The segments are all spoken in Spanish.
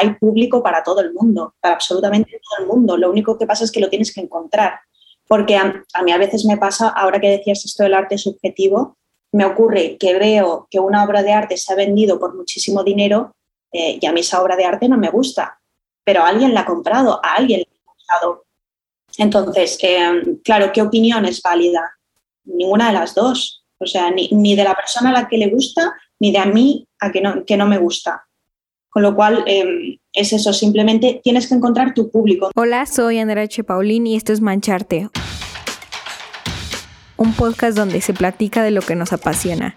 hay público para todo el mundo, para absolutamente todo el mundo. Lo único que pasa es que lo tienes que encontrar. Porque a, mí a veces me pasa, ahora que decías esto del arte subjetivo, me ocurre que veo que una obra de arte se ha vendido por muchísimo dinero eh, y a mí esa obra de arte no me gusta, pero alguien la ha comprado, a alguien la ha comprado. Entonces, eh, claro, ¿qué opinión es válida? Ninguna de las dos. O sea, ni, ni, de la persona a la que le gusta, ni de a mí a que no, que no me gusta. Con lo cual, em, es eso, simplemente tienes que encontrar tu público. Hola, soy Andrea. Paulín y esto es Mancharte, un podcast donde se platica de lo que nos apasiona,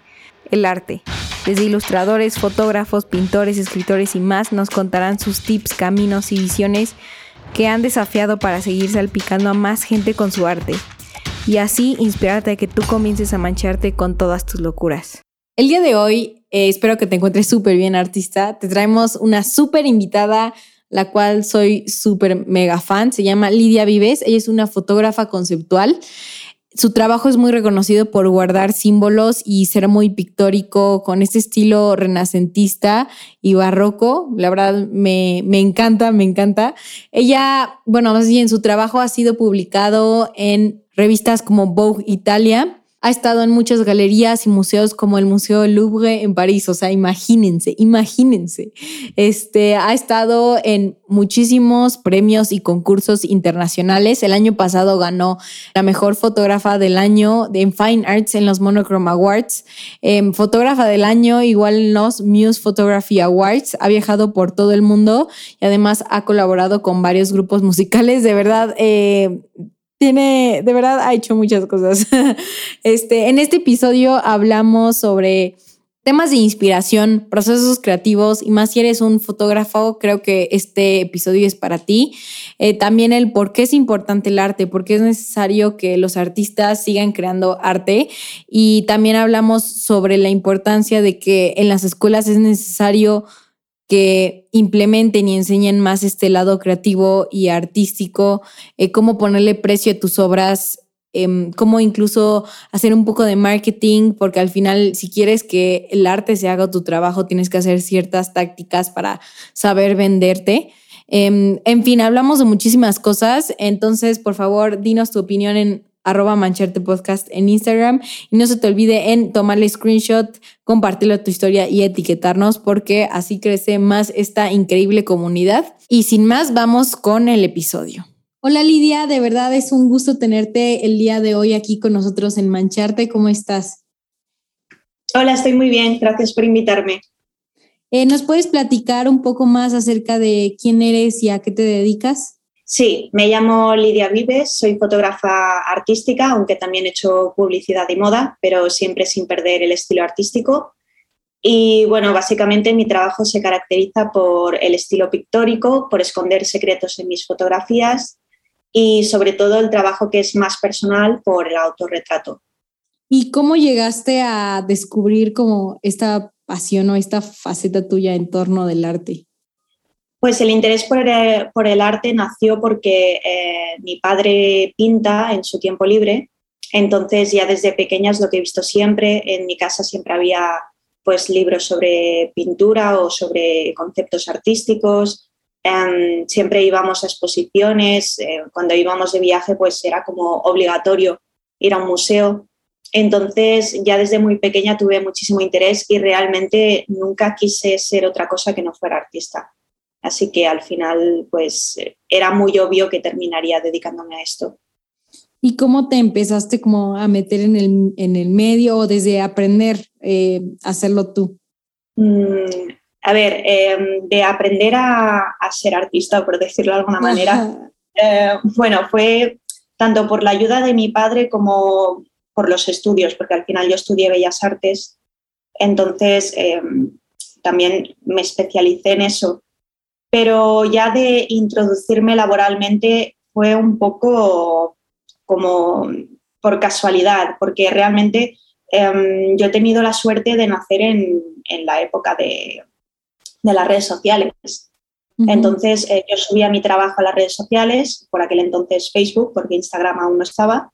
el arte. Desde ilustradores, fotógrafos, pintores, escritores y más nos contarán sus tips, caminos y visiones que han desafiado para seguir salpicando a más gente con su arte y así inspirarte a que tú comiences a mancharte con todas tus locuras. El día de hoy, eh, espero que te encuentres súper bien, artista. Te traemos una súper invitada, la cual soy súper mega fan. Se llama Lidia Vives. Ella es una fotógrafa conceptual. Su trabajo es muy reconocido por guardar símbolos y ser muy pictórico con este estilo renacentista y barroco. La verdad me, me encanta, me encanta. Ella, bueno, más bien su trabajo ha sido publicado en revistas como Vogue Italia, ha estado en muchas galerías y museos como el Museo Louvre en París, o sea, imagínense, imagínense. Este, ha estado en muchísimos premios y concursos internacionales. El año pasado ganó la mejor fotógrafa del año en Fine Arts en los Monochrome Awards. Em, fotógrafa del año igual en los Muse Photography Awards. Ha viajado por todo el mundo y además ha colaborado con varios grupos musicales. De verdad, eh, tiene, de verdad, ha hecho muchas cosas. Este, en este episodio hablamos sobre temas de inspiración, procesos creativos y más si eres un fotógrafo, creo que este episodio es para ti. Eh, también el por qué es importante el arte, por qué es necesario que los artistas sigan creando arte y también hablamos sobre la importancia de que en las escuelas es necesario que implementen y enseñen más este lado creativo y artístico, eh, cómo ponerle precio a tus obras, em, cómo incluso hacer un poco de marketing, porque al final si quieres que el arte se haga tu trabajo, tienes que hacer ciertas tácticas para saber venderte. Em, en fin, hablamos de muchísimas cosas, entonces por favor dinos tu opinión en arroba mancharte podcast en Instagram y no se te olvide en tomarle screenshot, compartirlo tu historia y etiquetarnos porque así crece más esta increíble comunidad. Y sin más, vamos con el episodio. Hola Lidia, de verdad es un gusto tenerte el día de hoy aquí con nosotros en Mancharte. ¿Cómo estás? Hola, estoy muy bien. Gracias por invitarme. Eh, ¿Nos puedes platicar un poco más acerca de quién eres y a qué te dedicas? Sí, me llamo Lidia Vives, soy fotógrafa artística, aunque también he hecho publicidad y moda, pero siempre sin perder el estilo artístico. Y bueno, básicamente mi trabajo se caracteriza por el estilo pictórico, por esconder secretos en mis fotografías y sobre todo el trabajo que es más personal por el autorretrato. ¿Y cómo llegaste a descubrir como esta pasión o esta faceta tuya en torno del arte? Pues el interés por el, arte nació porque eh, mi padre pinta en su tiempo libre, entonces ya desde pequeña es lo que he visto siempre. En mi casa siempre había pues libros sobre pintura o sobre conceptos artísticos. Em, siempre íbamos a exposiciones. Eh, cuando íbamos de viaje pues era como obligatorio ir a un museo. Entonces ya desde muy pequeña tuve muchísimo interés y realmente nunca quise ser otra cosa que no fuera artista. Así que al final, pues era muy obvio que terminaría dedicándome a esto. ¿Y cómo te empezaste como a meter en el, medio o desde aprender eh, a hacerlo tú? Mm, a ver, em, de aprender a, ser artista, por decirlo de alguna manera, eh, bueno, fue tanto por la ayuda de mi padre como por los estudios, porque al final yo estudié Bellas Artes, entonces em, también me especialicé en eso pero ya de introducirme laboralmente fue un poco como por casualidad, porque realmente em, yo he tenido la suerte de nacer en, la época de, las redes sociales. Entonces eh, yo subía mi trabajo a las redes sociales, por aquel entonces Facebook, porque Instagram aún no estaba,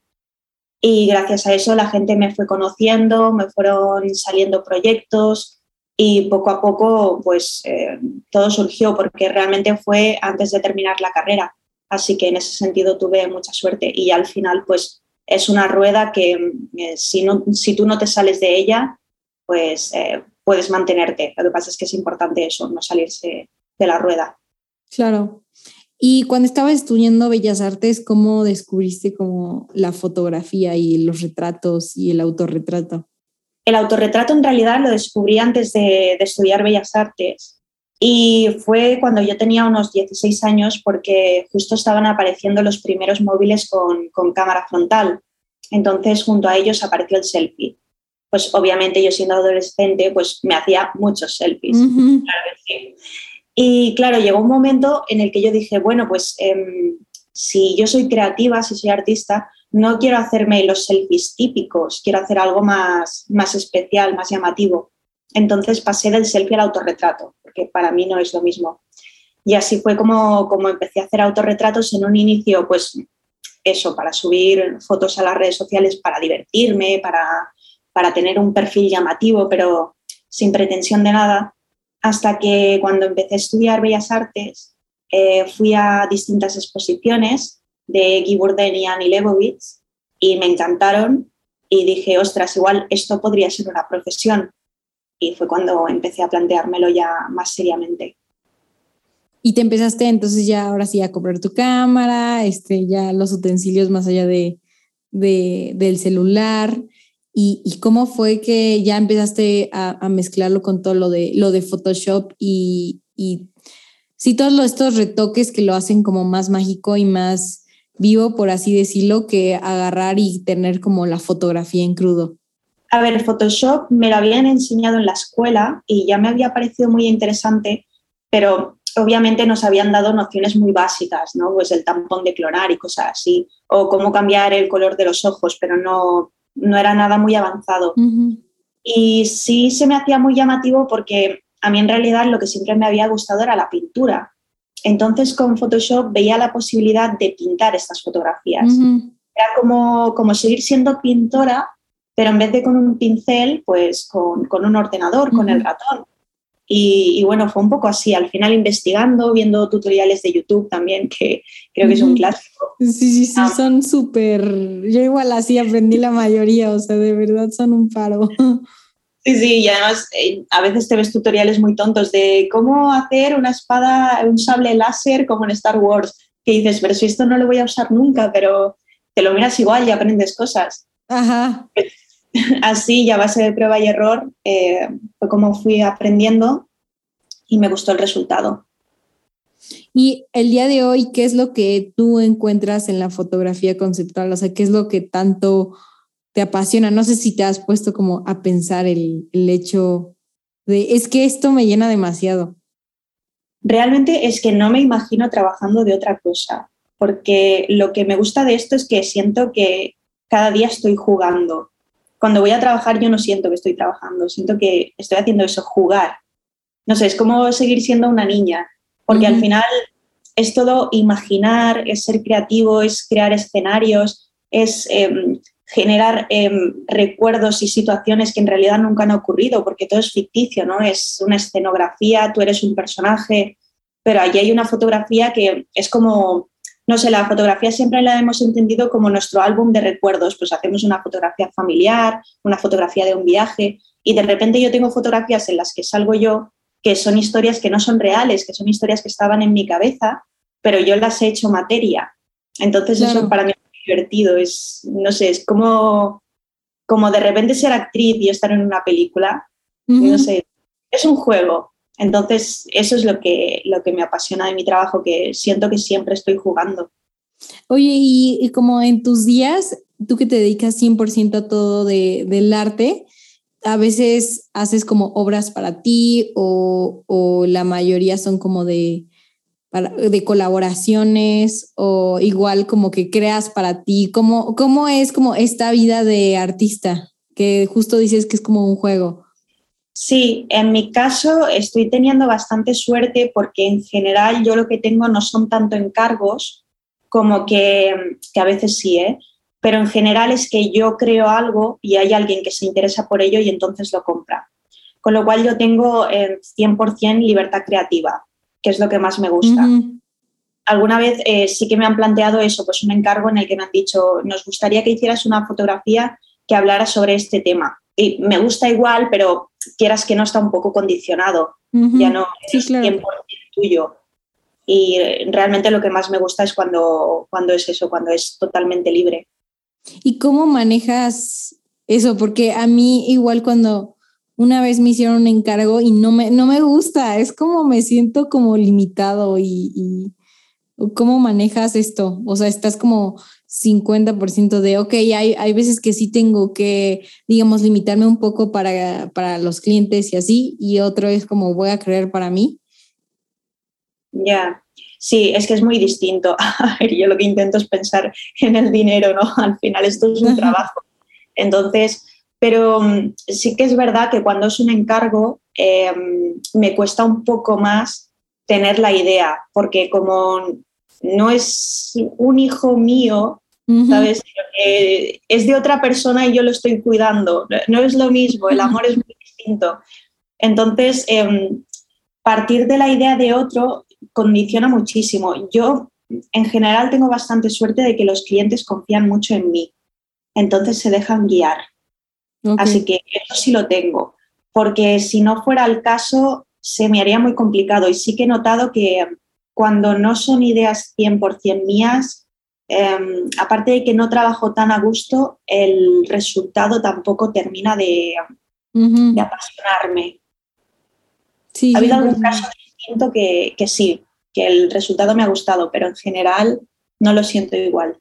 y gracias a eso la gente me fue conociendo, me fueron saliendo proyectos y poco a poco pues eh, todo surgió porque realmente fue antes de terminar la carrera. Así que en ese sentido tuve mucha suerte y al final pues es una rueda que eh, si, no, si tú no te sales de ella, pues eh, puedes mantenerte. Lo que pasa es que es importante eso, no salirse de la rueda. Claro. Y cuando estabas estudiando Bellas Artes, ¿cómo descubriste como la fotografía y los retratos y el autorretrato? El autorretrato en realidad lo descubrí antes de, de estudiar Bellas Artes y fue cuando yo tenía unos 16 años porque justo estaban apareciendo los primeros móviles con, con cámara frontal. Entonces junto a ellos apareció el selfie. Pues obviamente yo siendo adolescente pues me hacía muchos selfies. Y claro, llegó un momento en el que yo dije, bueno, pues em, si yo soy creativa, si soy artista, no quiero hacerme los selfies típicos, quiero hacer algo más, más especial, más llamativo. Entonces pasé del selfie al autorretrato, porque para mí no es lo mismo. Y así fue como, como empecé a hacer autorretratos en un inicio, pues eso, para subir fotos a las redes sociales, para divertirme, para, para tener un perfil llamativo, pero sin pretensión de nada, hasta que cuando empecé a estudiar Bellas Artes, eh, fui a distintas exposiciones de Guy Bourdain y Annie Leibovitz y me encantaron y dije, ostras, igual esto podría ser una profesión y fue cuando empecé a planteármelo ya más seriamente. Y te empezaste entonces ya ahora sí a comprar tu cámara, este, ya los utensilios más allá de, del celular. Y, cómo fue que ya empezaste a, mezclarlo con todo lo de, lo de Photoshop y, y sí, todos estos retoques que lo hacen como más mágico y más vivo, por así decirlo, que agarrar y tener como la fotografía en crudo. A ver, Photoshop me lo habían enseñado en la escuela y ya me había parecido muy interesante, pero obviamente nos habían dado nociones muy básicas, ¿no? Pues el tampón de clonar y cosas así, o cómo cambiar el color de los ojos, pero no, no era nada muy avanzado. Y sí se me hacía muy llamativo porque a mí en realidad lo que siempre me había gustado era la pintura. Entonces con Photoshop veía la posibilidad de pintar estas fotografías. Era como, como seguir siendo pintora, pero en vez de con un pincel, pues con, un ordenador, con el ratón. Y, bueno, fue un poco así, al final investigando, viendo tutoriales de YouTube también, que creo que es un clásico. Sí, sí, sí, ah. son súper, yo igual así aprendí la mayoría, o sea, de verdad son un paro. Sí, sí, y además eh, a veces te ves tutoriales muy tontos de cómo hacer una espada, un sable láser como en Star Wars, que dices, pero si esto no lo voy a usar nunca, pero te lo miras igual y aprendes cosas. Ajá. Así, ya a base de prueba y error, eh, fue como fui aprendiendo y me gustó el resultado. Y el día de hoy, ¿qué es lo que tú encuentras en la fotografía conceptual? O sea, ¿qué es lo que tanto te apasiona? No sé si te has puesto como a pensar el, el hecho de, es que esto me llena demasiado. Realmente es que no me imagino trabajando de otra cosa, porque lo que me gusta de esto es que siento que cada día estoy jugando cuando voy a trabajar yo no siento que estoy trabajando, siento que estoy haciendo eso, jugar. No sé, es como seguir siendo una niña, porque al final es todo imaginar, es ser creativo, es crear escenarios, es em, generar em, recuerdos y situaciones que en realidad nunca han ocurrido, porque todo es ficticio, ¿no? Es una escenografía, tú eres un personaje, pero allí hay una fotografía que es como no sé, la fotografía siempre la hemos entendido como nuestro álbum de recuerdos, pues hacemos una fotografía familiar, una fotografía de un viaje y de repente yo tengo fotografías en las que salgo yo que son historias que no son reales, que son historias que estaban en mi cabeza, pero yo las he hecho materia. Entonces eso para mí es divertido, es, no sé, es como, como de repente ser actriz y estar en una película, no sé, es un juego, entonces, eso es lo que, lo que me apasiona de mi trabajo, que siento que siempre estoy jugando. Oye, y, como en tus días, tú que te dedicas 100% a todo de, del arte, a veces haces como obras para ti o, o la mayoría son como de, de colaboraciones o igual como que creas para ti. ¿Cómo, ¿Cómo es como esta vida de artista? Que justo dices que es como un juego. Sí, en mi caso estoy teniendo bastante suerte porque en general yo lo que tengo no son tanto encargos como que, a veces sí, ¿eh? pero en general es que yo creo algo y hay alguien que se interesa por ello y entonces lo compra. con lo cual yo tengo el 100% libertad creativa, que es lo que más me gusta. Alguna vez eh, sí que me han planteado eso, pues un encargo en el que me han dicho, nos gustaría que hicieras una fotografía que hablara sobre este tema. Y me gusta igual, pero quieras que no está un poco condicionado, ya no es 100% tuyo. Y realmente lo que más me gusta es cuando, cuando es eso, cuando es totalmente libre. ¿Y cómo manejas eso? Porque a mí igual cuando una vez me hicieron un encargo y no me, no me gusta, es como me siento como limitado y, ¿cómo manejas esto? O sea, estás como 50% de, ok, hay, hay veces que sí tengo que, digamos, limitarme un poco para, para los clientes y así, y otro es como voy a creer para mí. Ya, sí, es que es muy distinto. yo lo que intento es pensar en el dinero, ¿no? Al final esto es un trabajo. Entonces, pero mm, sí que es verdad que cuando es un encargo em, me cuesta un poco más tener la idea, porque como no es un hijo mío, ¿sabes? es de otra persona y yo lo estoy cuidando. No es lo mismo, el amor es muy distinto. Entonces, em, partir de la idea de otro condiciona muchísimo. Yo, en general, tengo bastante suerte de que los clientes confían mucho en mí. Entonces se dejan guiar. Así que eso sí lo tengo. Porque si no fuera el caso, se me haría muy complicado. Y sí que he notado que cuando no son ideas 100% mías, em, aparte de que no trabajo tan a gusto, el resultado tampoco termina de, apasionarme. ha habido algún caso siento que, sí, que el resultado me ha gustado, pero en general no lo siento igual.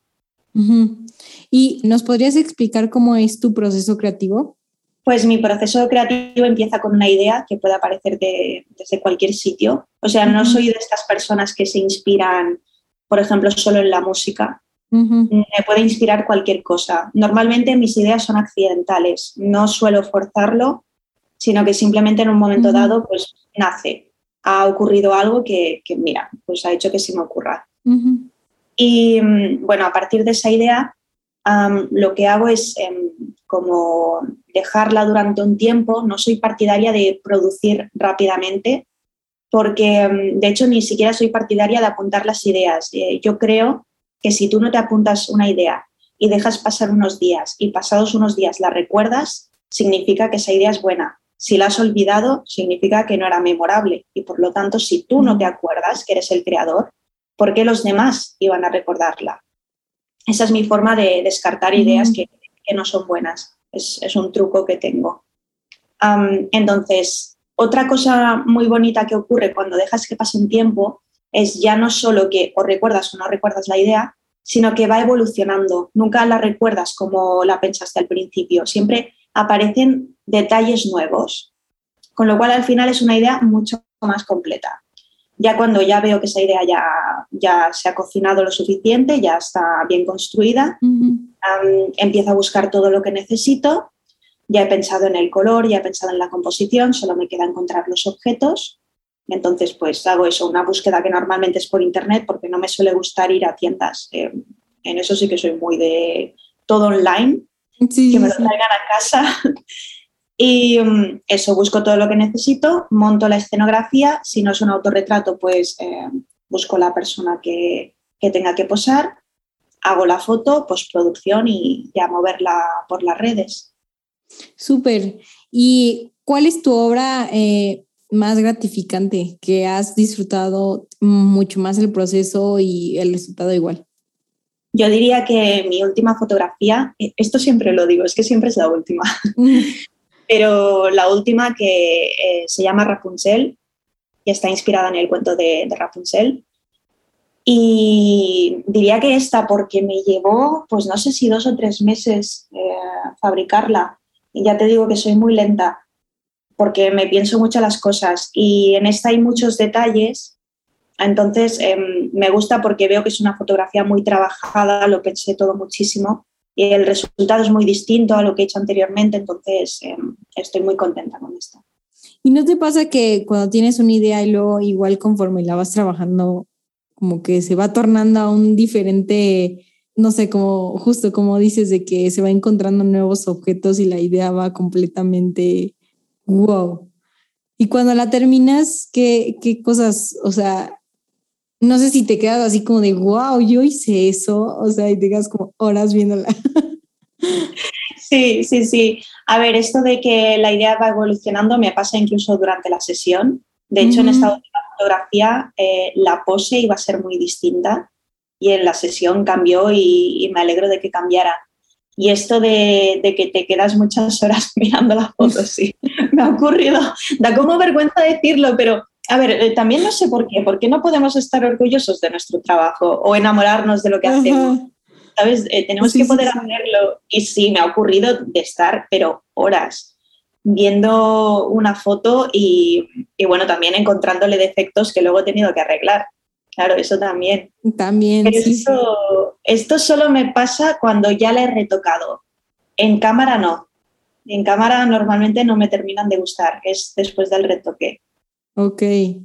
¿Y nos podrías explicar cómo es tu proceso creativo? Pues mi proceso creativo empieza con una idea que puede aparecer desde cualquier sitio. O sea, no soy de estas personas que se inspiran, por ejemplo, solo en la música. Me puede inspirar cualquier cosa. Normalmente mis ideas son accidentales. No suelo forzarlo, sino que simplemente en un momento dado pues nace ha ocurrido algo que, mira, pues ha hecho que se me ocurra. Y mm, bueno, a partir de esa idea, lo que hago es em, como dejarla durante un tiempo. No soy partidaria de producir rápidamente, porque em, de hecho ni siquiera soy partidaria de apuntar las ideas. Eh, yo creo que si tú no te apuntas una idea y dejas pasar unos días y pasados unos días la recuerdas, significa que esa idea es buena. Si la has olvidado, significa que no era memorable y por lo tanto, si tú no te acuerdas que eres el creador, ¿por qué los demás iban a recordarla? Esa es mi forma de descartar ideas que, no son buenas. Es, un truco que tengo. entonces, otra cosa muy bonita que ocurre cuando dejas que pase un tiempo es ya no solo que o recuerdas o no recuerdas la idea, sino que va evolucionando. Nunca la recuerdas como la pensaste al principio. Siempre aparecen detalles nuevos, con lo cual al final es una idea mucho más completa. Ya cuando ya veo que esa idea ya, ya se ha cocinado lo suficiente, ya está bien construida, empiezo a buscar todo lo que necesito, ya he pensado en el color, ya he pensado en la composición, solo me queda encontrar los objetos. Entonces, pues hago eso, una búsqueda que normalmente es por internet porque no me suele gustar ir a tiendas. Eh, en eso sí que soy muy de todo online, que me lo traigan a casa. Y mm, eso, busco todo lo que necesito, monto la escenografía, si no es un autorretrato, pues eh, busco la persona que, tenga que posar, hago la foto, postproducción y ya moverla por las redes. Súper. ¿Y cuál es tu obra eh, más gratificante que has disfrutado mucho más el proceso y el resultado igual? Yo diría que mi última fotografía, eh, esto siempre lo digo, es que siempre es la última, pero la última que eh, se llama Rapunzel y está inspirada en el cuento de, Rapunzel. Y diría que esta, porque me llevó, pues no sé si dos o tres meses eh, fabricarla. Y ya te digo que soy muy lenta, porque me pienso mucho las cosas. Y en esta hay muchos detalles entonces, em, me gusta porque veo que es una fotografía muy trabajada, lo pensé todo muchísimo y el resultado es muy distinto a lo que he hecho anteriormente, entonces em, estoy muy contenta con esto. ¿Y no te pasa que cuando tienes una idea y luego igual conforme la vas trabajando, como que se va tornando a un diferente, no sé, como justo como dices, de que se va encontrando nuevos objetos y la idea va completamente wow? Y cuando la terminas, ¿qué, qué cosas, o sea, no sé si te quedas así como de, wow, yo hice eso, o sea, y te quedas como horas viéndola. Sí, sí, sí. A ver, esto de que la idea va evolucionando me pasa incluso durante la sesión. De hecho, en esta última fotografía eh, la pose iba a ser muy distinta y en la sesión cambió y, me alegro de que cambiara. Y esto de, de, que te quedas muchas horas mirando las fotos, sí, me ha ocurrido. Da como vergüenza decirlo, pero a ver, eh, también no sé por qué. ¿Por qué no podemos estar orgullosos de nuestro trabajo o enamorarnos de lo que hacemos? ¿Sabes? Eh, tenemos que poder hacerlo. Y sí, me ha ocurrido de estar, pero horas viendo una foto y, bueno, también encontrándole defectos que luego he tenido que arreglar. Claro, eso también. También. Esto, esto solo me pasa cuando ya la he retocado. En cámara no. En cámara normalmente no me terminan de gustar, es después del retoque. Ok,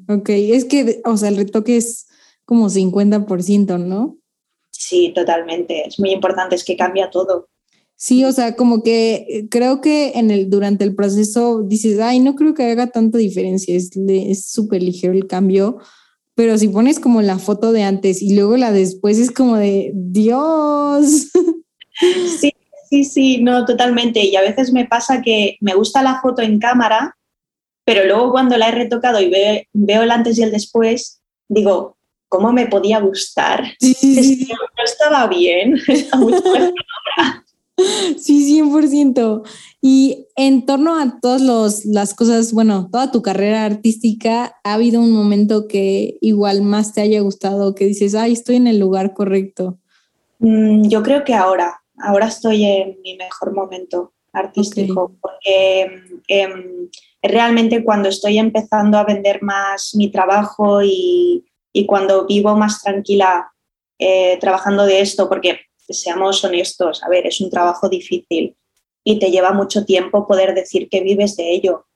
ok. Es que, o sea, el retoque es como 50%, ¿no? Sí, totalmente. Es muy importante, es que cambia todo. Sí, o sea, como que eh, creo que en el, durante el proceso dices, ay, no creo que haga tanta diferencia, es súper ligero el cambio, pero si pones como la foto de antes y luego la después es como de, Dios. Sí, sí, sí, no, totalmente. Y a veces me pasa que me gusta la foto en cámara, pero luego cuando la he retocado y veo, el antes y el después, digo, ¿cómo me podía gustar? Sí. no estaba bien, está Sí, 100%. Y en torno a todas las cosas, bueno, toda tu carrera artística, ¿ha habido un momento que igual más te haya gustado, que dices, ay, estoy en el lugar correcto? Mm, yo creo que ahora, ahora estoy en mi mejor momento artístico, porque em, realmente cuando estoy empezando a vender más mi trabajo y, cuando vivo más tranquila eh, trabajando de esto, porque seamos honestos, a ver, es un trabajo difícil y te lleva mucho tiempo poder decir que vives de ello.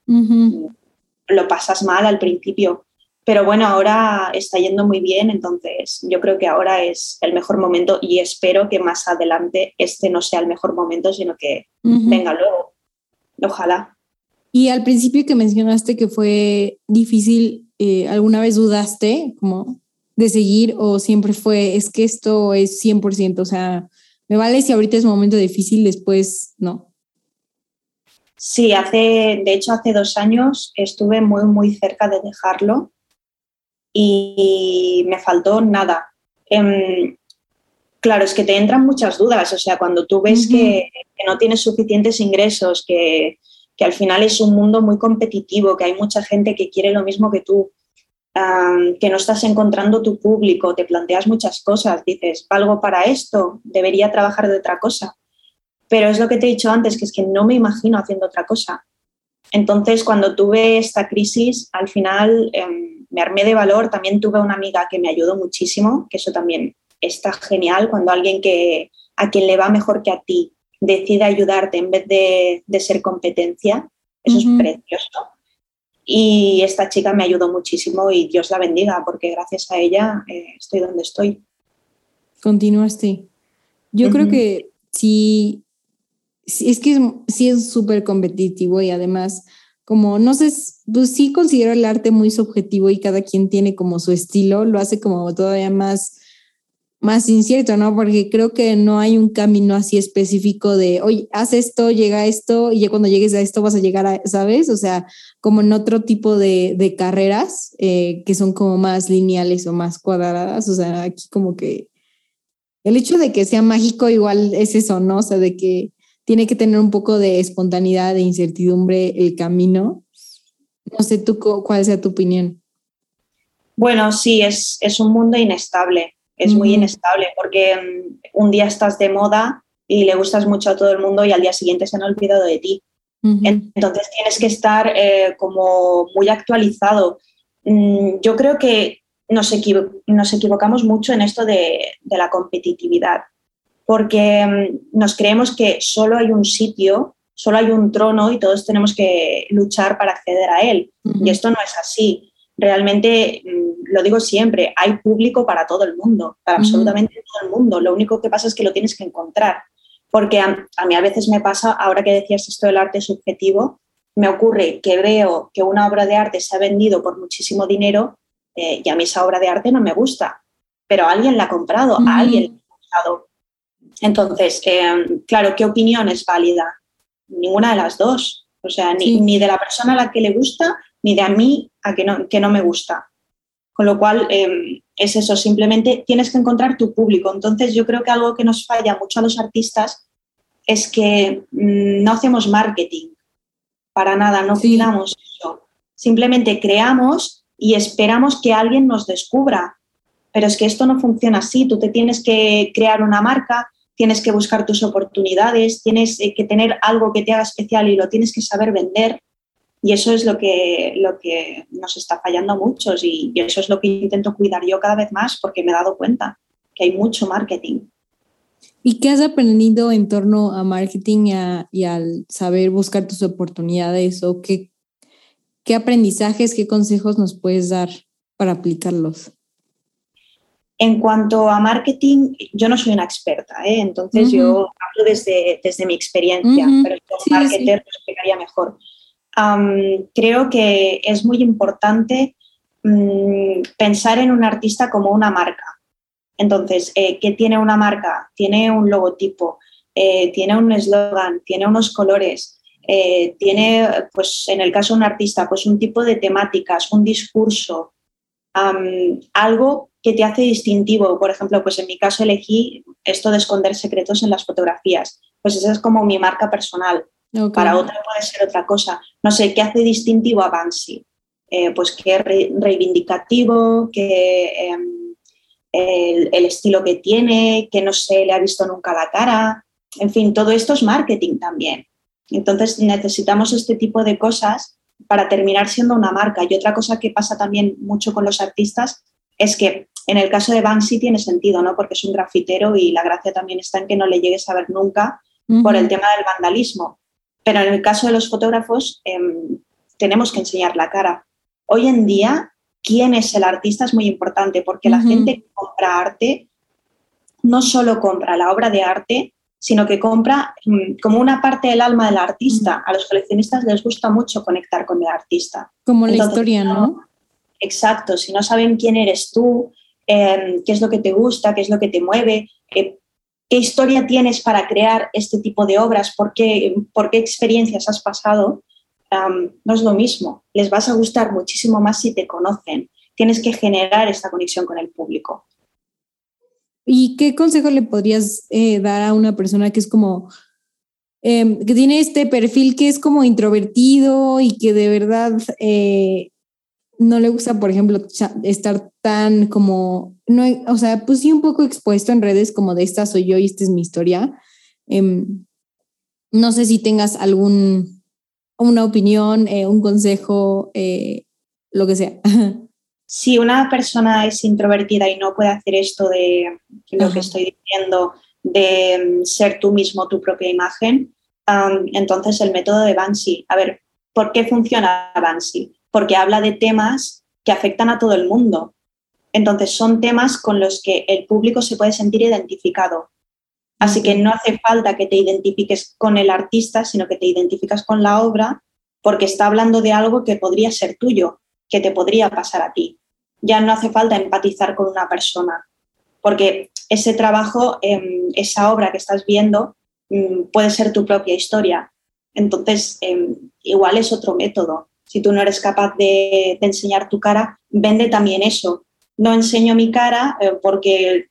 Lo pasas mal al principio, pero bueno, ahora está yendo muy bien, entonces yo creo que ahora es el mejor momento y espero que más adelante este no sea el mejor momento, sino que venga luego. Ojalá. Y al principio que mencionaste que fue difícil, eh, ¿alguna vez dudaste como de seguir o siempre fue, es que esto es 100%, o sea, me vale si ahorita es un momento difícil, después no? Sí, hace, de hecho hace dos años estuve muy, muy cerca de dejarlo y me faltó nada. Em, claro, es que te entran muchas dudas, o sea, cuando tú ves que, que, no tienes suficientes ingresos, que, que al final es un mundo muy competitivo, que hay mucha gente que quiere lo mismo que tú, que no estás encontrando tu público, te planteas muchas cosas, dices, ¿valgo para esto? ¿Debería trabajar de otra cosa? Pero es lo que te he dicho antes, que es que no me imagino haciendo otra cosa. Entonces, cuando tuve esta crisis, al final em, me armé de valor, también tuve una amiga que me ayudó muchísimo, que eso también está genial, cuando alguien que a quien le va mejor que a ti decide ayudarte en vez de, ser competencia, eso es precioso. Y esta chica me ayudó muchísimo y Dios la bendiga, porque gracias a ella eh, estoy donde estoy. Continuaste. Yo creo que sí, es que sí es súper competitivo y además, como no sé, pues sí considero el arte muy subjetivo y cada quien tiene como su estilo, lo hace como todavía más más incierto, ¿no? Porque creo que no hay un camino así específico de, oye, haz esto, llega a esto, y ya cuando llegues a esto vas a llegar a, ¿sabes? O sea, como en otro tipo de, de carreras eh, que son como más lineales o más cuadradas, o sea, aquí como que el hecho de que sea mágico igual es eso, ¿no? O sea, de que tiene que tener un poco de espontaneidad, de incertidumbre el camino. No sé tú cuál sea tu opinión. Bueno, sí, es, es un mundo inestable es muy inestable porque mm, un día estás de moda y le gustas mucho a todo el mundo y al día siguiente se han olvidado de ti. Entonces tienes que estar eh, como muy actualizado. Mm, yo creo que nos, nos, equivocamos mucho en esto de, la competitividad, porque mm, nos creemos que solo hay un sitio, solo hay un trono y todos tenemos que luchar para acceder a él. Y esto no es así realmente, mm, lo digo siempre, hay público para todo el mundo, para absolutamente todo el mundo. Lo único que pasa es que lo tienes que encontrar. Porque a, mí a veces me pasa, ahora que decías esto del arte subjetivo, me ocurre que veo que una obra de arte se ha vendido por muchísimo dinero eh, y a mí esa obra de arte no me gusta, pero alguien la ha comprado, a alguien la ha comprado. Entonces, em, claro, ¿qué opinión es válida? Ninguna de las dos. O sea, ni, de la persona a la que le gusta, ni de a mí a que no, que no me gusta. Con lo cual, em, es eso, simplemente tienes que encontrar tu público. Entonces, yo creo que algo que nos falla mucho a los artistas es que mm, no hacemos marketing para nada, no cuidamos eso. Simplemente creamos y esperamos que alguien nos descubra. Pero es que esto no funciona así. Tú te tienes que crear una marca, tienes que buscar tus oportunidades, tienes eh, que tener algo que te haga especial y lo tienes que saber vender. Y eso es lo que, lo que nos está fallando a muchos y, eso es lo que intento cuidar yo cada vez más porque me he dado cuenta que hay mucho marketing. ¿Y qué has aprendido en torno a marketing y, al saber buscar tus oportunidades o qué, qué aprendizajes, qué consejos nos puedes dar para aplicarlos? En cuanto a marketing, yo no soy una experta, ¿eh? entonces yo hablo desde, desde mi experiencia, pero como marketer lo explicaría mejor. creo que es muy importante mm, pensar en un artista como una marca. Entonces, eh, ¿qué tiene una marca? Tiene un logotipo, eh, tiene un eslogan, tiene unos colores, tiene, pues en el caso de un artista, pues un tipo de temáticas, un discurso, algo que te hace distintivo. Por ejemplo, pues en mi caso elegí esto de esconder secretos en las fotografías. Pues esa es como mi marca personal. Para otra puede ser otra cosa. No sé, ¿qué hace distintivo a Banksy? Eh, pues que es reivindicativo, que em, el, el, estilo que tiene, que no se le ha visto nunca la cara. En fin, todo esto es marketing también. Entonces necesitamos este tipo de cosas para terminar siendo una marca. Y otra cosa que pasa también mucho con los artistas es que en el caso de Banksy tiene sentido, ¿no? Porque es un grafitero y la gracia también está en que no le llegues a ver nunca por el tema del vandalismo. Pero en el caso de los fotógrafos em, tenemos que enseñar la cara. Hoy en día, quién es el artista es muy importante porque la gente que compra arte no solo compra la obra de arte, sino que compra mm, como una parte del alma del artista. A los coleccionistas les gusta mucho conectar con el artista. Como la historia, ¿no? Exacto, si no saben quién eres tú, em, qué es lo que te gusta, qué es lo que te mueve, qué historia tienes para crear este tipo de obras, por qué, por qué experiencias has pasado, no es lo mismo. Les vas a gustar muchísimo más si te conocen. Tienes que generar esta conexión con el público. ¿Y qué consejo le podrías eh, dar a una persona que es como, em, que tiene este perfil que es como introvertido y que de verdad eh, no le gusta, por ejemplo, estar tan como, no, o sea, pues sí un poco expuesto en redes como de esta soy yo y esta es mi historia. Em, no sé si tengas algún, una opinión, eh, un consejo, lo que sea. si una persona es introvertida y no puede hacer esto de lo que estoy diciendo, de mm, ser tú mismo tu propia imagen, entonces el método de Banksy. A ver, ¿por qué funciona Banksy? Porque habla de temas que afectan a todo el mundo. Entonces son temas con los que el público se puede sentir identificado. Así que no hace falta que te identifiques con el artista, sino que te identificas con la obra porque está hablando de algo que podría ser tuyo, que te podría pasar a ti ya no hace falta empatizar con una persona, porque ese trabajo, em, esa obra que estás viendo, mm, puede ser tu propia historia. Entonces, em, igual es otro método. Si tú no eres capaz de, enseñar tu cara, vende también eso. No enseño mi cara eh, porque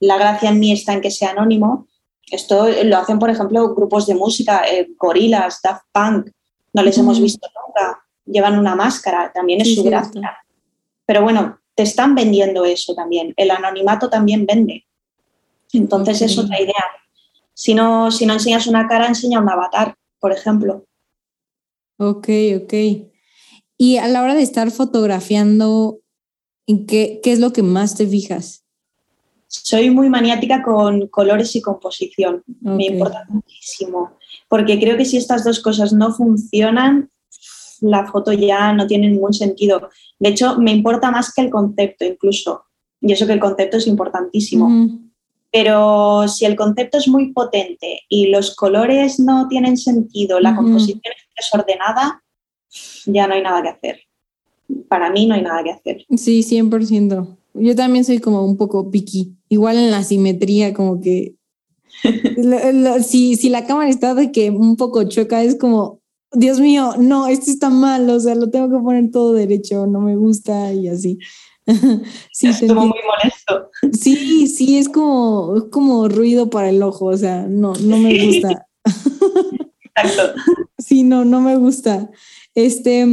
la gracia en mí está en que sea anónimo. Esto lo hacen, por ejemplo, grupos de música, eh, gorilas, Daft Punk, no les hemos visto nunca. Llevan una máscara, también es su gracia. Pero bueno, te están vendiendo eso también. El anonimato también vende. Entonces es otra idea. Si no, si no enseñas una cara, enseña un avatar, por ejemplo. Ok, ok. Y a la hora de estar fotografiando, ¿en qué, qué es lo que más te fijas? Soy muy maniática con colores y composición. Me importa muchísimo. Porque creo que si estas dos cosas no funcionan, la foto ya no tiene ningún sentido. De hecho, me importa más que el concepto incluso. Y eso que el concepto es importantísimo. Pero si el concepto es muy potente y los colores no tienen sentido, la composición es desordenada, ya no hay nada que hacer. Para mí no hay nada que hacer. Sí, 100%. Yo también soy como un poco piqui. Igual en la simetría, como que si, si la cámara está de que un poco choca, es como, Dios mío, no, esto está mal, o sea, lo tengo que poner todo derecho, no me gusta y así. sí, es como muy molesto. Sí, sí, es como, como ruido para el ojo, o sea, no, no me gusta. Exacto. Sí, no, no me gusta. Este,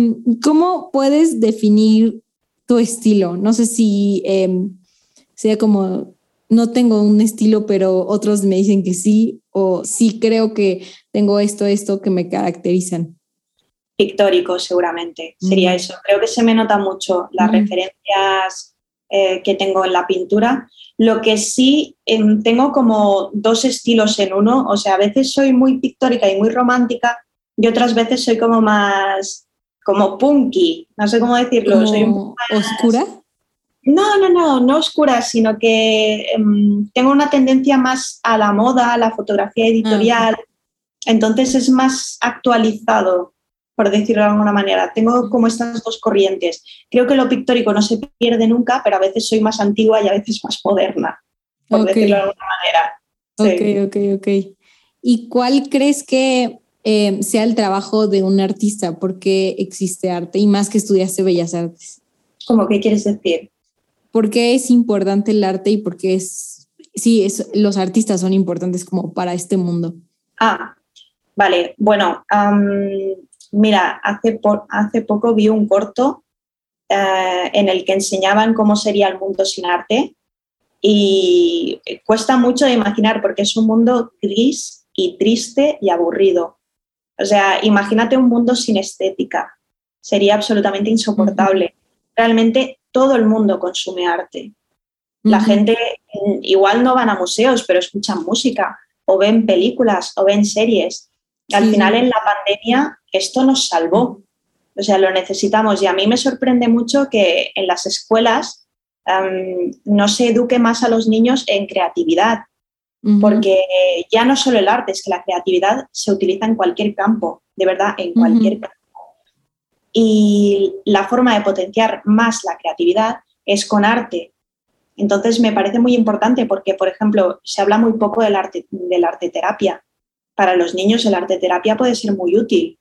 ¿cómo puedes definir tu estilo? No sé si em, sea como no tengo un estilo, pero otros me dicen que sí, o sí creo que tengo esto, esto que me caracterizan. Pictórico, seguramente, sería mm. eso. Creo que se me nota mucho las mm. referencias eh, que tengo en la pintura. Lo que sí tengo como dos estilos en uno, o sea, a veces soy muy pictórica y muy romántica y otras veces soy como más, como punky, no sé cómo decirlo. Soy ¿Oscura? No, no, no, no oscura, sino que em, tengo una tendencia más a la moda, a la fotografía editorial, entonces es más actualizado, por decirlo de alguna manera. Tengo como estas dos corrientes. Creo que lo pictórico no se pierde nunca, pero a veces soy más antigua y a veces más moderna, por decirlo de alguna manera. Ok, ok, ok. ¿Y cuál crees que em, sea el trabajo de un artista? ¿Por qué existe arte? Y más que estudiaste Bellas Artes. ¿Cómo qué quieres decir? ¿Por qué es importante el arte y por qué es, sí, es, los artistas son importantes como para este mundo? Ah, vale. Bueno, mira, hace, hace poco vi un corto eh, en el que enseñaban cómo sería el mundo sin arte y cuesta mucho de imaginar porque es un mundo gris y triste y aburrido. O sea, imagínate un mundo sin estética. Sería absolutamente insoportable. Realmente todo el mundo consume arte. La gente mm, igual no van a museos, pero escuchan música o ven películas o ven series. Al final en la pandemia esto nos salvó. O sea, lo necesitamos y a mí me sorprende mucho que en las escuelas no se eduque más a los niños en creatividad, porque ya no solo el arte, es que la creatividad se utiliza en cualquier campo, de verdad, en cualquier campo. Y la forma de potenciar más la creatividad es con arte. Entonces me parece muy importante porque, por ejemplo, se habla muy poco del arte, del arte terapia. Para los niños el arte terapia puede ser muy útil.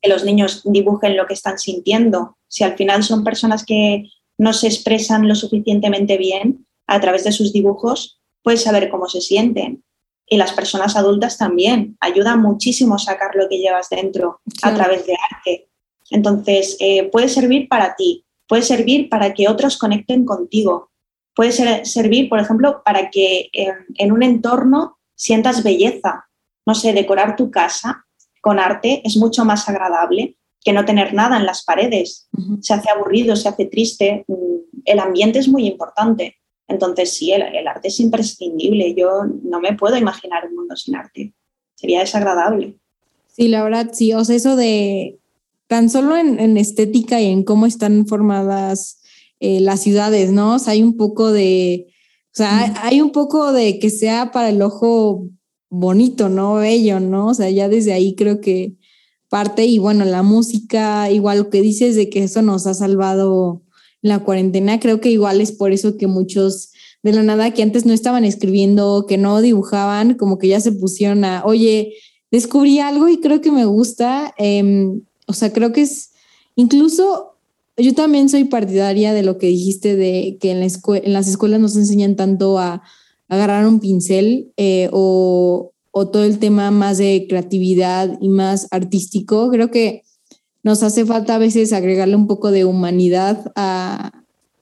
Que los niños dibujen lo que están sintiendo. Si al final son personas que no se expresan lo suficientemente bien a través de sus dibujos, puedes saber cómo se sienten. Y las personas adultas también. Ayuda muchísimo sacar lo que llevas dentro a través de arte. Entonces, eh, puede servir para ti, puede servir para que otros conecten contigo, puede servir, por ejemplo, para que en un entorno sientas belleza. No sé, decorar tu casa con arte es mucho más agradable que no tener nada en las paredes. Se hace aburrido, se hace triste. Mm, el ambiente es muy importante. Entonces, sí, el, el, arte es imprescindible. Yo no me puedo imaginar un mundo sin arte. Sería desagradable. Sí, la verdad, sí. O sea, eso de tan solo en, estética y en cómo están formadas eh, las ciudades, ¿no? O sea, hay un poco de, o sea, hay un poco de que sea para el ojo bonito, ¿no? Bello, ¿no? O sea, ya desde ahí creo que parte y bueno, la música, igual lo que dices de que eso nos ha salvado la cuarentena, creo que igual es por eso que muchos de la nada que antes no estaban escribiendo, que no dibujaban, como que ya se pusieron a, oye, descubrí algo y creo que me gusta. Eh, o sea, creo que es incluso yo también soy partidaria de lo que dijiste de que en, la en las escuelas nos enseñan tanto a, agarrar un pincel eh, o, todo el tema más de creatividad y más artístico. Creo que nos hace falta a veces agregarle un poco de humanidad a,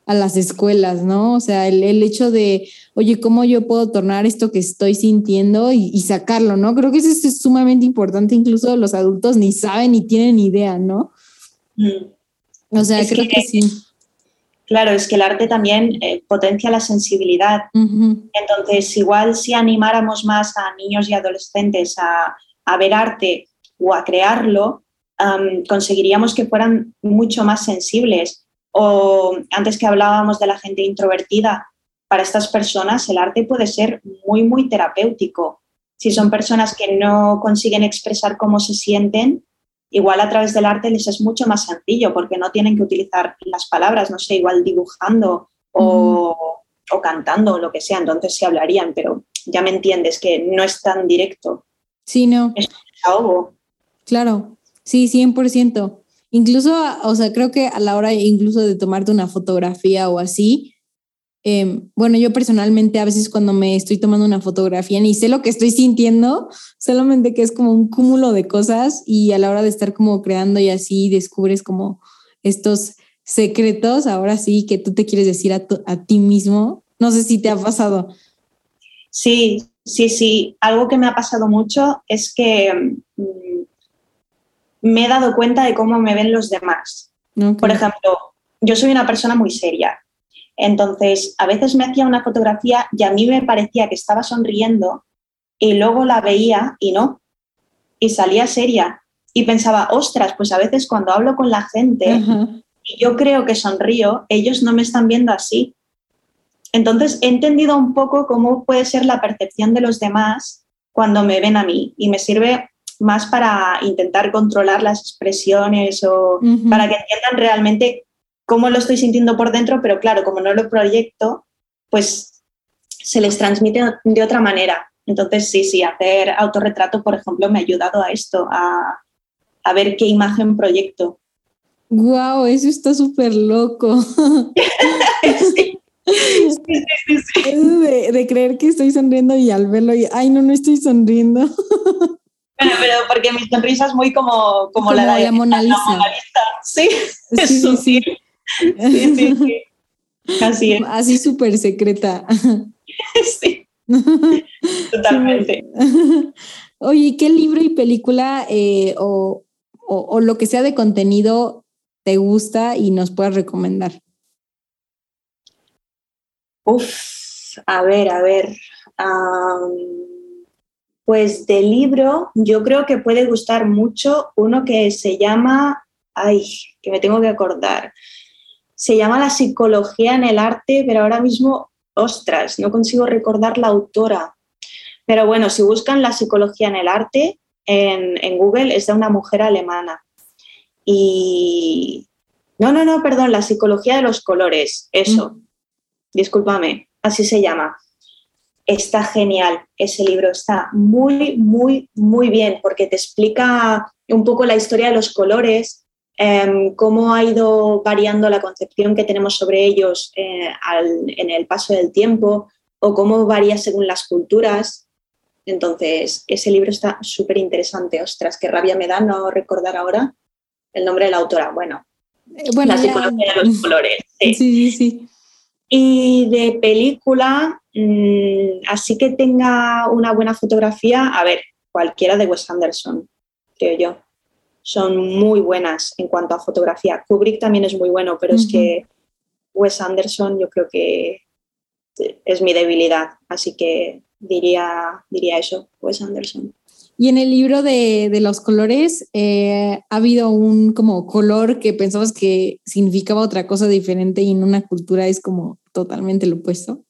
las escuelas, ¿no? O sea, el, hecho de, oye, ¿cómo yo puedo tornar esto que estoy sintiendo y, sacarlo, ¿no? Creo que eso es sumamente importante, incluso los adultos ni saben ni tienen idea, ¿no? Mm. O sea, creo que, sí. Claro, es que el arte también eh, potencia la sensibilidad. Entonces, igual si animáramos más a niños y adolescentes a, ver arte o a crearlo, conseguiríamos que fueran mucho más sensibles o antes que hablábamos de la gente introvertida, para estas personas el arte puede ser muy, muy terapéutico. Si son personas que no consiguen expresar cómo se sienten, igual a través del arte les es mucho más sencillo porque no tienen que utilizar las palabras, no sé, igual dibujando o, o cantando o lo que sea, entonces sí hablarían, pero ya me entiendes que no es tan directo. Sí, no. Es un Claro, sí, 100%. Incluso, o sea, creo que a la hora incluso de tomarte una fotografía o así, em, bueno, yo personalmente a veces cuando me estoy tomando una fotografía ni sé lo que estoy sintiendo, solamente que es como un cúmulo de cosas y a la hora de estar como creando y así descubres como estos secretos, ahora sí, que tú te quieres decir a, a ti mismo. No sé si te ha pasado. Sí, sí, sí. Algo que me ha pasado mucho es que mm, me he dado cuenta de cómo me ven los demás. Por ejemplo, yo soy una persona muy seria. Entonces, a veces me hacía una fotografía y a mí me parecía que estaba sonriendo y luego la veía y no. Y salía seria. Y pensaba, ostras, pues a veces cuando hablo con la gente y yo creo que sonrío, ellos no me están viendo así. Entonces, he entendido un poco cómo puede ser la percepción de los demás cuando me ven a mí y me sirve más para intentar controlar las expresiones o para que entiendan realmente cómo lo estoy sintiendo por dentro, pero claro, como no lo proyecto, pues se les transmite de otra manera. Entonces, sí, sí, hacer autorretrato, por ejemplo, me ha ayudado a esto, a, ver qué imagen proyecto. ¡Guau! eso está súper loco. sí. de, de, creer que estoy sonriendo y al verlo, y, ay, no, no estoy sonriendo. Bueno, pero porque mi sonrisa es muy como, como, la, de la Mona Lisa. Sí, sí, sí, sí. Así es. Así súper secreta. Sí. Totalmente. Oye, ¿qué libro y película eh, o, o, lo que sea de contenido te gusta y nos puedas recomendar? Uf, a ver, a ver. Pues de libro, yo creo que puede gustar mucho uno que se llama, ay, que me tengo que acordar, se llama La psicología en el arte, pero ahora mismo, ostras, no consigo recordar la autora. Pero bueno, si buscan la psicología en el arte en, Google, es de una mujer alemana. Y... No, no, no, perdón, la psicología de los colores, eso. Mm. Discúlpame, así se llama está genial. Ese libro está muy, muy, muy bien porque te explica un poco la historia de los colores, em, cómo ha ido variando la concepción que tenemos sobre ellos eh, en el paso del tiempo o cómo varía según las culturas. Entonces, ese libro está súper interesante. Ostras, qué rabia me da no recordar ahora el nombre de la autora. Bueno, eh, bueno la psicología de los colores. sí, sí. sí. Y de película, mm, así que tenga una buena fotografía, a ver, cualquiera de Wes Anderson, creo yo. Son muy buenas en cuanto a fotografía. Kubrick también es muy bueno, pero es que Wes Anderson yo creo que es mi debilidad, así que diría, diría eso, Wes Anderson. Y en el libro de, los colores, eh, ¿ha habido un como color que pensabas que significaba otra cosa diferente y en una cultura es como totalmente lo opuesto?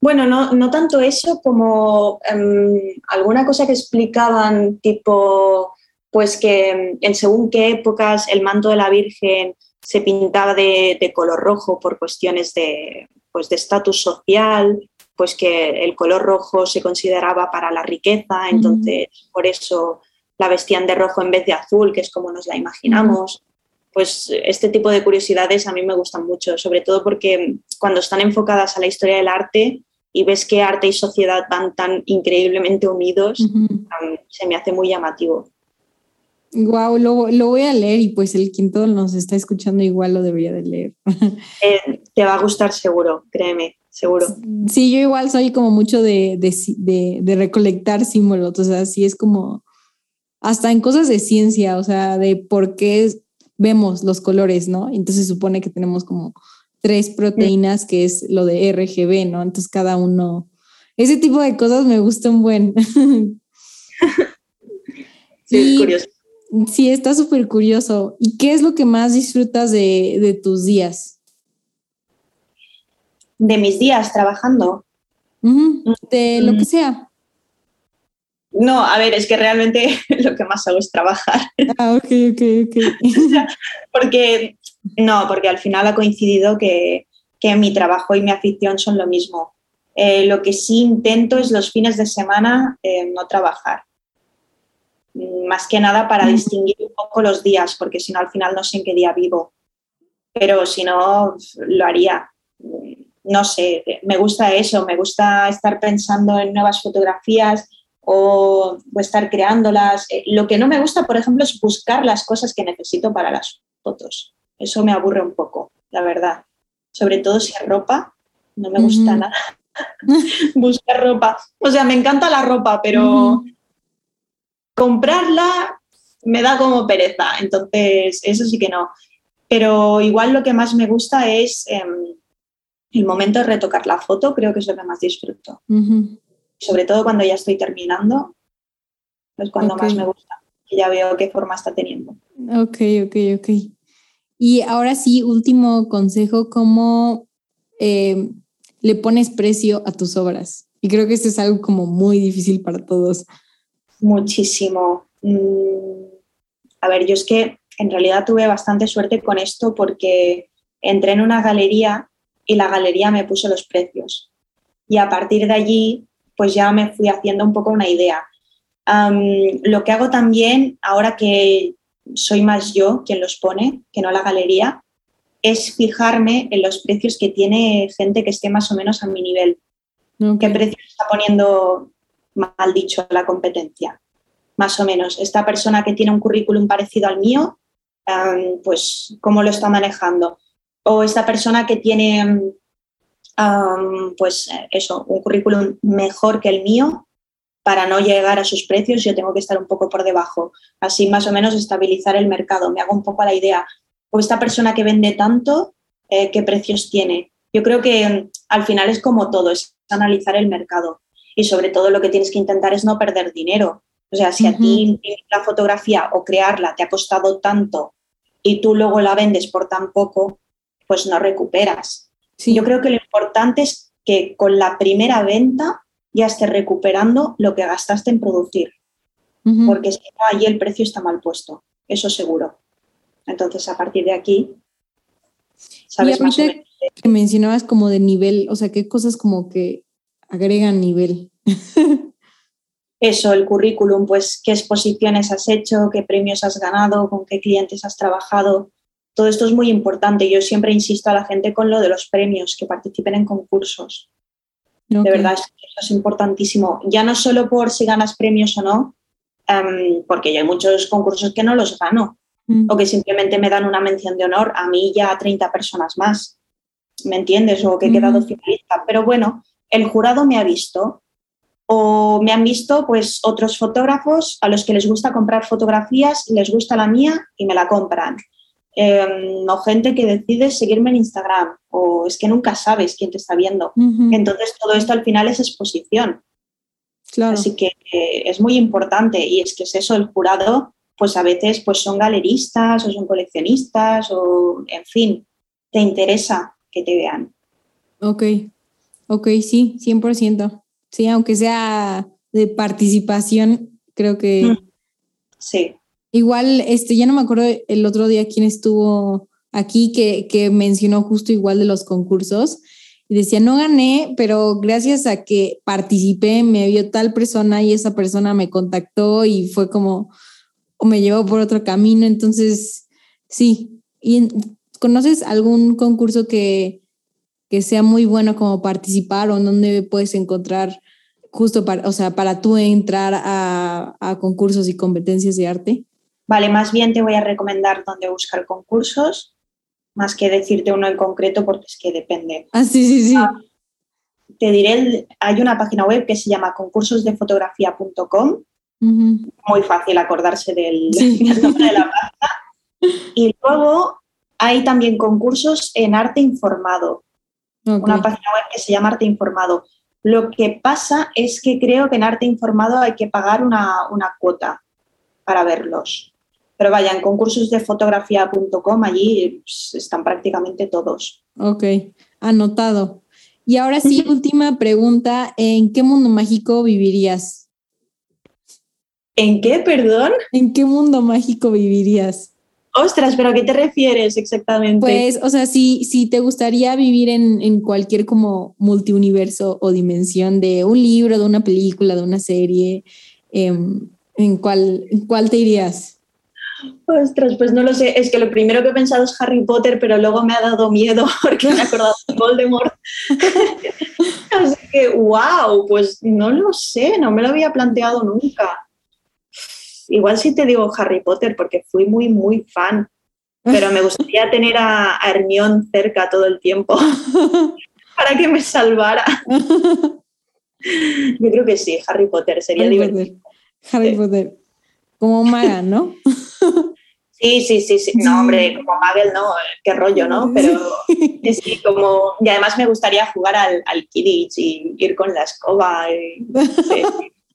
Bueno, no, no tanto eso como em, alguna cosa que explicaban, tipo, pues que en según qué épocas el manto de la Virgen se pintaba de, de color rojo por cuestiones de pues de estatus social pues que el color rojo se consideraba para la riqueza, entonces por eso la vestían de rojo en vez de azul, que es como nos la imaginamos. Pues este tipo de curiosidades a mí me gustan mucho, sobre todo porque cuando están enfocadas a la historia del arte y ves que arte y sociedad van tan increíblemente unidos, se me hace muy llamativo. Wow, lo, lo, voy a leer y pues el quinto nos está escuchando igual lo debería de leer. Eh, te va a gustar seguro, créeme seguro. Sí, yo igual soy como mucho de, de, recolectar símbolos, o sea, sí es como hasta en cosas de ciencia, o sea, de por qué vemos los colores, ¿no? Entonces se supone que tenemos como tres proteínas, que es lo de RGB, ¿no? Entonces cada uno, ese tipo de cosas me gustan buen. sí, es curioso. Sí, está súper curioso. ¿Y qué es lo que más disfrutas de, de tus días? de mis días trabajando. de lo que sea. No, a ver, es que realmente lo que más hago es trabajar. Ah, ok, ok, ok. porque, no, porque al final ha coincidido que, mi trabajo y mi afición son lo mismo. Eh, lo que sí intento es los fines de semana eh, no trabajar. Más que nada para distinguir un poco los días, porque si no al final no sé en qué día vivo. Pero si no, lo haría. No sé, me gusta eso, me gusta estar pensando en nuevas fotografías, o, estar creándolas. Eh, lo que no me gusta, por ejemplo, es buscar las cosas que necesito para las fotos. Eso me aburre un poco, la verdad. Sobre todo si es ropa, no me gusta nada buscar ropa. O sea, me encanta la ropa, pero comprarla me da como pereza. Entonces, eso sí que no. Pero igual lo que más me gusta es em, el momento de retocar la foto, creo que es lo que más disfruto sobre todo cuando ya estoy terminando, es cuando más me gusta, ya veo qué forma está teniendo. Ok, ok, ok. Y ahora sí, último consejo, ¿cómo eh, le pones precio a tus obras? Y creo que esto es algo como muy difícil para todos. Muchísimo. Mm, a ver, yo es que en realidad tuve bastante suerte con esto porque entré en una galería y la galería me puso los precios. Y a partir de allí pues ya me fui haciendo un poco una idea. lo que hago también, ahora que soy más yo quien los pone, que no la galería, es fijarme en los precios que tiene gente que esté más o menos a mi nivel. ¿Qué precio está poniendo, mal dicho, la competencia? Más o menos. Esta persona que tiene un currículum parecido al mío, pues cómo lo está manejando. O esta persona que tiene pues eh, eso, un currículum mejor que el mío para no llegar a sus precios, yo tengo que estar un poco por debajo. Así más o menos estabilizar el mercado. Me hago un poco la idea. O esta persona que vende tanto, eh, ¿qué precios tiene? Yo creo que mm, al final es como todo, es analizar el mercado. Y sobre todo lo que tienes que intentar es no perder dinero. O sea, si a ti la fotografía o crearla te ha costado tanto y tú luego la vendes por tan poco, pues no recuperas. Yo creo que lo importante es que con la primera venta ya estés recuperando lo que gastaste en producir, porque si no, ahí el precio está mal puesto, eso seguro. Entonces, a partir de aquí, sabes más o menos. Que mencionabas como de nivel, o sea, qué cosas como que agregan nivel. Eso, el currículum, pues qué exposiciones has hecho, qué premios has ganado, con qué clientes has trabajado, todo esto es muy importante. Yo siempre insisto a la gente con lo de los premios, que participen en concursos. De verdad, eso es importantísimo. Ya no solo por si ganas premios o no, em, porque ya hay muchos concursos que no los gano mm. o que simplemente me dan una mención de honor a mí ya a 30 personas más. ¿Me entiendes? O que he quedado finalista. Pero bueno, el jurado me ha visto o me han visto pues otros fotógrafos a los que les gusta comprar fotografías, les gusta la mía y me la compran. Em, o gente que decide seguirme en Instagram, o es que nunca sabes quién te está viendo. Entonces, todo esto al final es exposición. Claro. Así que eh, es muy importante y es que es eso, el jurado, pues a veces pues son galeristas o son coleccionistas o, en fin, te interesa que te vean. Ok, ok, sí, 100%. Sí, aunque sea de participación, creo que... Sí. Igual, este, ya no me acuerdo el otro día quién estuvo aquí que, que mencionó justo igual de los concursos y decía, no gané, pero gracias a que participé, me vio tal persona y esa persona me contactó y fue como, o me llevó por otro camino. Entonces, sí. ¿Y conoces algún concurso que, que sea muy bueno como participar o en donde puedes encontrar justo para, o sea, para tú entrar a, a concursos y competencias de arte? Vale, más bien te voy a recomendar dónde buscar concursos, más que decirte uno en concreto porque es que depende. Ah, sí, sí, sí. Ah, te diré, hay una página web que se llama concursosdefotografía.com, muy fácil acordarse del, nombre de la página. Y luego hay también concursos en arte informado, una página web que se llama Arte Informado. Lo que pasa es que creo que en arte informado hay que pagar una, una cuota para verlos. Pero vaya, en concursosdefotografía.com allí pues, están prácticamente todos. Ok, anotado. Y ahora sí, última pregunta, ¿en qué mundo mágico vivirías? ¿En qué, perdón? ¿En qué mundo mágico vivirías? Ostras, pero ¿a qué te refieres exactamente? Pues, o sea, si, si te gustaría vivir en, cualquier como multiuniverso o dimensión de un libro, de una película, de una serie, em, ¿en, cuál, ¿en cuál te irías? Ostras, pues no lo sé. Es que lo primero que he pensado es Harry Potter, pero luego me ha dado miedo porque me he acordado de Voldemort. Así que, wow, pues no lo sé, no me lo había planteado nunca. Igual sí te digo Harry Potter porque fui muy, muy fan, pero me gustaría tener a, Hermione cerca todo el tiempo para que me salvara. Yo creo que sí, Harry Potter sería divertido. Harry Potter. Como maga, ¿no? Sí, sí, sí, sí. No, hombre, como Magel no, qué rollo, ¿no? Pero sí, como. Y además me gustaría jugar al, al Kidditch y ir con la escoba. Y,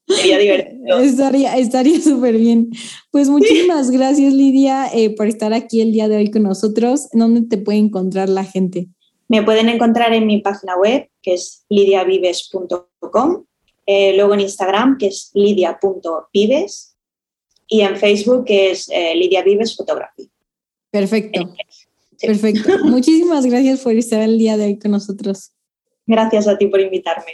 Sería divertido. Estaría, estaría súper bien. Pues muchísimas gracias, Lidia, eh, por estar aquí el día de hoy con nosotros. ¿Dónde te puede encontrar la gente? Me pueden encontrar en mi página web, que es lidiavives.com, eh, luego en Instagram, que es lidia.vives, y en Facebook, que es eh, Lidia Vives Photography. Perfecto. Perfecto. Muchísimas gracias por estar el día de hoy con nosotros. Gracias a ti por invitarme.